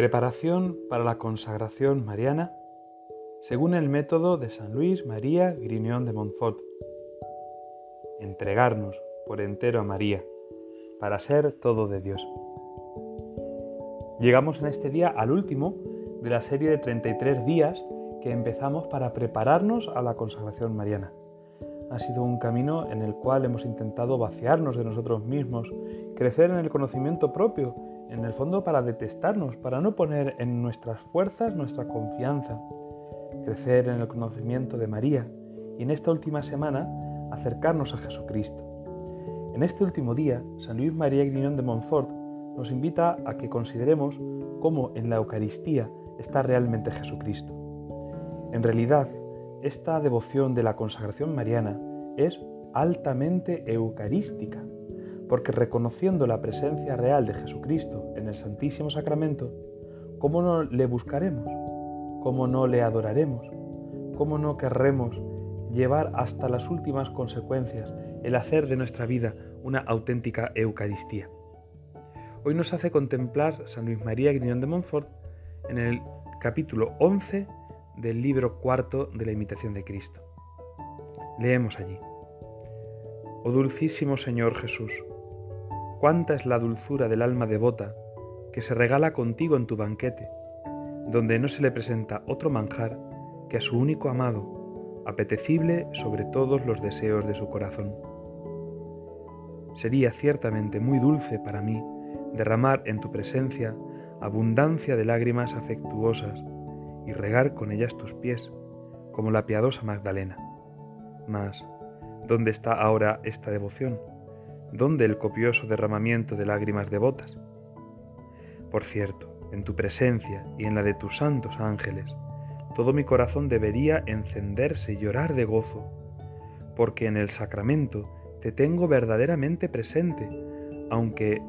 Preparación para la consagración mariana según el método de San Luis María Grignon de Montfort. Entregarnos por entero a María para ser todo de Dios. Llegamos en este día al último de la serie de 33 días que empezamos para prepararnos a la consagración mariana. Ha sido un camino en el cual hemos intentado vaciarnos de nosotros mismos, crecer en el conocimiento propio en el fondo para detestarnos, para no poner en nuestras fuerzas nuestra confianza, crecer en el conocimiento de María y en esta última semana acercarnos a Jesucristo. En este último día, San Luis María Grignon de Montfort nos invita a que consideremos cómo en la Eucaristía está realmente Jesucristo. En realidad, esta devoción de la consagración mariana es altamente eucarística porque reconociendo la presencia real de Jesucristo en el Santísimo Sacramento, ¿cómo no le buscaremos? ¿Cómo no le adoraremos? ¿Cómo no querremos llevar hasta las últimas consecuencias el hacer de nuestra vida una auténtica Eucaristía? Hoy nos hace contemplar San Luis María Grignon de Montfort en el capítulo 11 del libro cuarto de la Imitación de Cristo. Leemos allí. Oh dulcísimo Señor Jesús, cuánta es la dulzura del alma devota que se regala contigo en tu banquete, donde no se le presenta otro manjar que a su único amado, apetecible sobre todos los deseos de su corazón. Sería ciertamente muy dulce para mí derramar en tu presencia abundancia de lágrimas afectuosas y regar con ellas tus pies, como la piadosa Magdalena. Mas, ¿dónde está ahora esta devoción? ¿Dónde el copioso derramamiento de lágrimas devotas? Por cierto, en tu presencia y en la de tus santos ángeles, todo mi corazón debería encenderse y llorar de gozo, porque en el sacramento te tengo verdaderamente presente, aunque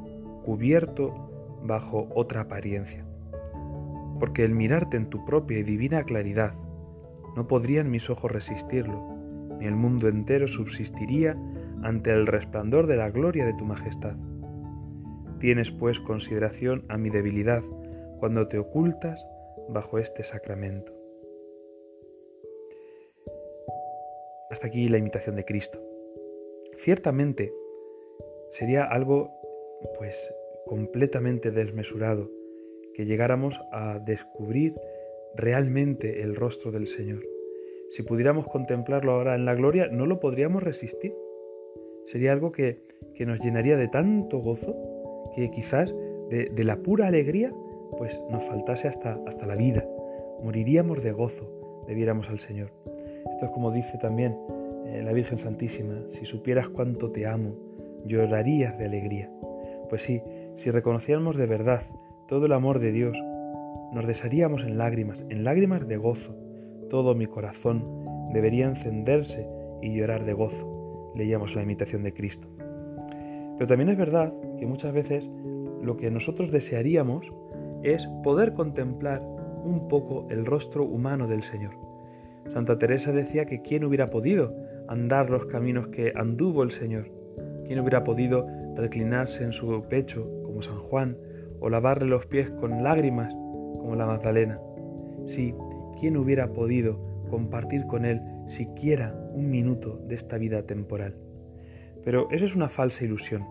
cubierto bajo otra apariencia. Porque el mirarte en tu propia y divina claridad, no podrían mis ojos resistirlo, ni el mundo entero subsistiría ante el resplandor de la gloria de tu majestad. Tienes pues consideración a mi debilidad cuando te ocultas bajo este sacramento. Hasta aquí la imitación de Cristo. Ciertamente sería algo pues completamente desmesurado que llegáramos a descubrir realmente el rostro del Señor. Si pudiéramos contemplarlo ahora en la gloria, no lo podríamos resistir. Sería algo que, nos llenaría de tanto gozo que quizás de, la pura alegría pues nos faltase hasta, hasta la vida. Moriríamos de gozo, debiéramos al Señor. Esto es como dice también eh, la Virgen Santísima, si supieras cuánto te amo, llorarías de alegría. Pues sí, si reconociéramos de verdad todo el amor de Dios, nos desharíamos en lágrimas, en lágrimas de gozo. Todo mi corazón debería encenderse y llorar de gozo leíamos la imitación de Cristo. Pero también es verdad que muchas veces lo que nosotros desearíamos es poder contemplar un poco el rostro humano del Señor. Santa Teresa decía que quién hubiera podido andar los caminos que anduvo el Señor, quién hubiera podido reclinarse en su pecho como San Juan o lavarle los pies con lágrimas como la Magdalena. Sí, quién hubiera podido compartir con él siquiera un minuto de esta vida temporal. Pero eso es una falsa ilusión,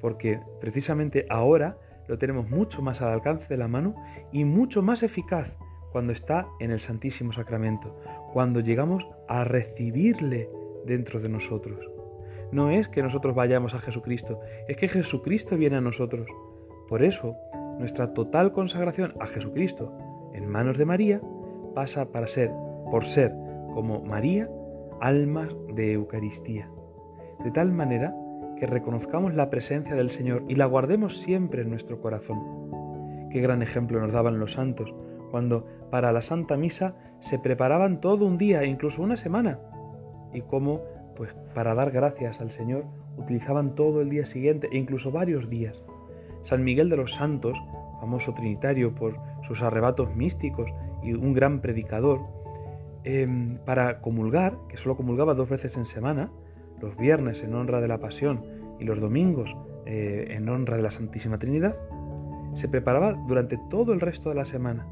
porque precisamente ahora lo tenemos mucho más al alcance de la mano y mucho más eficaz cuando está en el Santísimo Sacramento, cuando llegamos a recibirle dentro de nosotros. No es que nosotros vayamos a Jesucristo, es que Jesucristo viene a nosotros. Por eso, nuestra total consagración a Jesucristo en manos de María pasa para ser, por ser como María, almas de Eucaristía, de tal manera que reconozcamos la presencia del Señor y la guardemos siempre en nuestro corazón. Qué gran ejemplo nos daban los santos cuando para la Santa Misa se preparaban todo un día e incluso una semana y cómo pues para dar gracias al Señor utilizaban todo el día siguiente e incluso varios días. San Miguel de los Santos, famoso trinitario por sus arrebatos místicos y un gran predicador, Em, para comulgar, que solo comulgaba dos veces en semana, los viernes en honra de la Pasión y los domingos eh, en honra de la Santísima Trinidad, se preparaba durante todo el resto de la semana.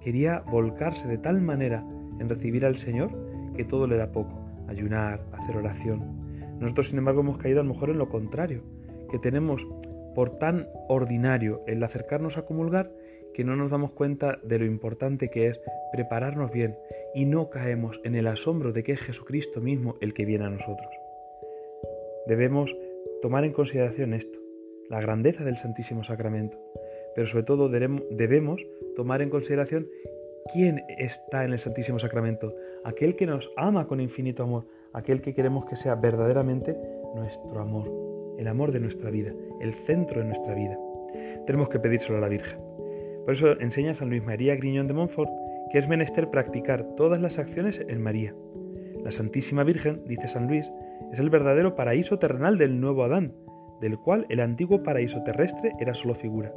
Quería volcarse de tal manera en recibir al Señor que todo le da poco, ayunar, hacer oración. Nosotros, sin embargo, hemos caído a lo mejor en lo contrario, que tenemos por tan ordinario el acercarnos a comulgar que no nos damos cuenta de lo importante que es prepararnos bien y no caemos en el asombro de que es Jesucristo mismo el que viene a nosotros. Debemos tomar en consideración esto, la grandeza del Santísimo Sacramento, pero sobre todo debemos tomar en consideración quién está en el Santísimo Sacramento, aquel que nos ama con infinito amor, aquel que queremos que sea verdaderamente nuestro amor, el amor de nuestra vida, el centro de nuestra vida. Tenemos que pedírselo a la Virgen. Por eso enseña San Luis María Griñón de Montfort que es menester practicar todas las acciones en María. La Santísima Virgen, dice San Luis, es el verdadero paraíso terrenal del nuevo Adán, del cual el antiguo paraíso terrestre era solo figura.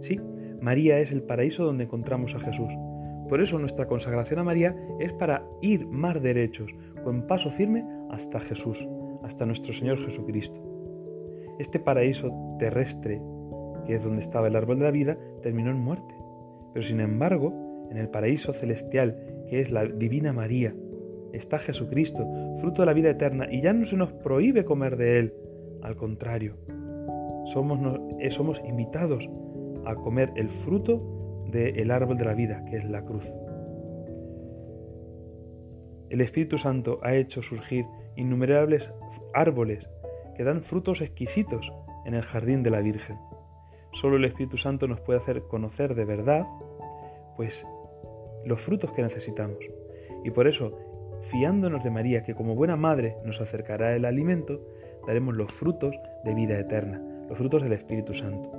Sí, María es el paraíso donde encontramos a Jesús. Por eso nuestra consagración a María es para ir más derechos, con paso firme hasta Jesús, hasta nuestro Señor Jesucristo. Este paraíso terrestre que es donde estaba el árbol de la vida, terminó en muerte. Pero sin embargo, en el paraíso celestial, que es la Divina María, está Jesucristo, fruto de la vida eterna, y ya no se nos prohíbe comer de él. Al contrario, somos, eh, somos invitados a comer el fruto del árbol de la vida, que es la cruz. El Espíritu Santo ha hecho surgir innumerables árboles que dan frutos exquisitos en el jardín de la Virgen. Solo el Espíritu Santo nos puede hacer conocer de verdad, pues, los frutos que necesitamos. Y por eso, fiándonos de María, que como buena madre nos acercará el alimento, daremos los frutos de vida eterna, los frutos del Espíritu Santo.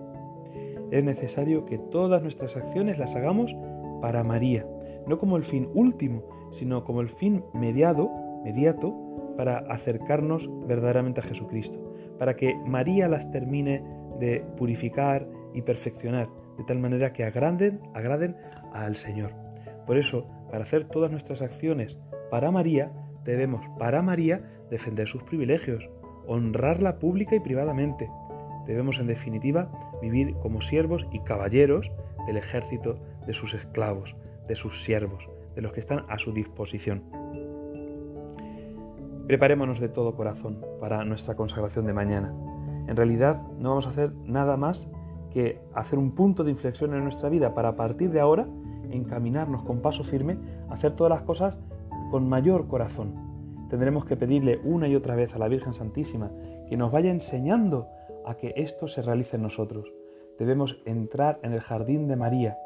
Es necesario que todas nuestras acciones las hagamos para María, no como el fin último, sino como el fin mediado, mediato, para acercarnos verdaderamente a Jesucristo, para que María las termine de purificar y perfeccionar, de tal manera que agraden, agraden al Señor. Por eso, para hacer todas nuestras acciones para María, debemos para María defender sus privilegios, honrarla pública y privadamente. Debemos, en definitiva, vivir como siervos y caballeros del ejército de sus esclavos, de sus siervos, de los que están a su disposición. Preparémonos de todo corazón para nuestra consagración de mañana. En realidad no vamos a hacer nada más que hacer un punto de inflexión en nuestra vida para a partir de ahora encaminarnos con paso firme hacer todas las cosas con mayor corazón. Tendremos que pedirle una y otra vez a la Virgen Santísima que nos vaya enseñando a que esto se realice en nosotros. Debemos entrar en el jardín de María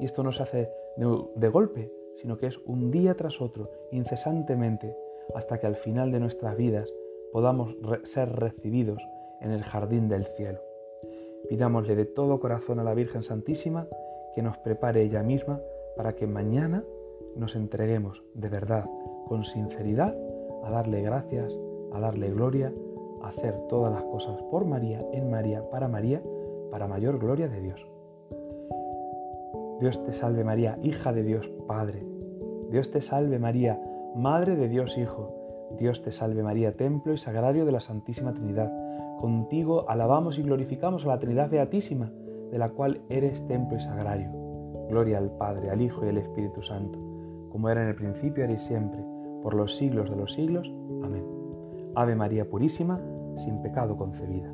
y esto no se hace de, golpe, sino que es un día tras otro, incesantemente, hasta que al final de nuestras vidas podamos ser recibidos en el jardín del cielo. Pidámosle de todo corazón a la Virgen Santísima que nos prepare ella misma para que mañana nos entreguemos de verdad, con sinceridad, a darle gracias, a darle gloria, a hacer todas las cosas por María, en María, para María, para mayor gloria de Dios. Dios te salve María, hija de Dios Padre. Dios te salve María, Madre de Dios Hijo. Dios te salve María, templo y sagrario de la Santísima Trinidad. Contigo alabamos y glorificamos a la Trinidad Beatísima, de la cual eres templo y sagrario. Gloria al Padre, al Hijo y al Espíritu Santo, como era en el principio, ahora y siempre, por los siglos de los siglos. Amén. Ave María Purísima, sin pecado concebida.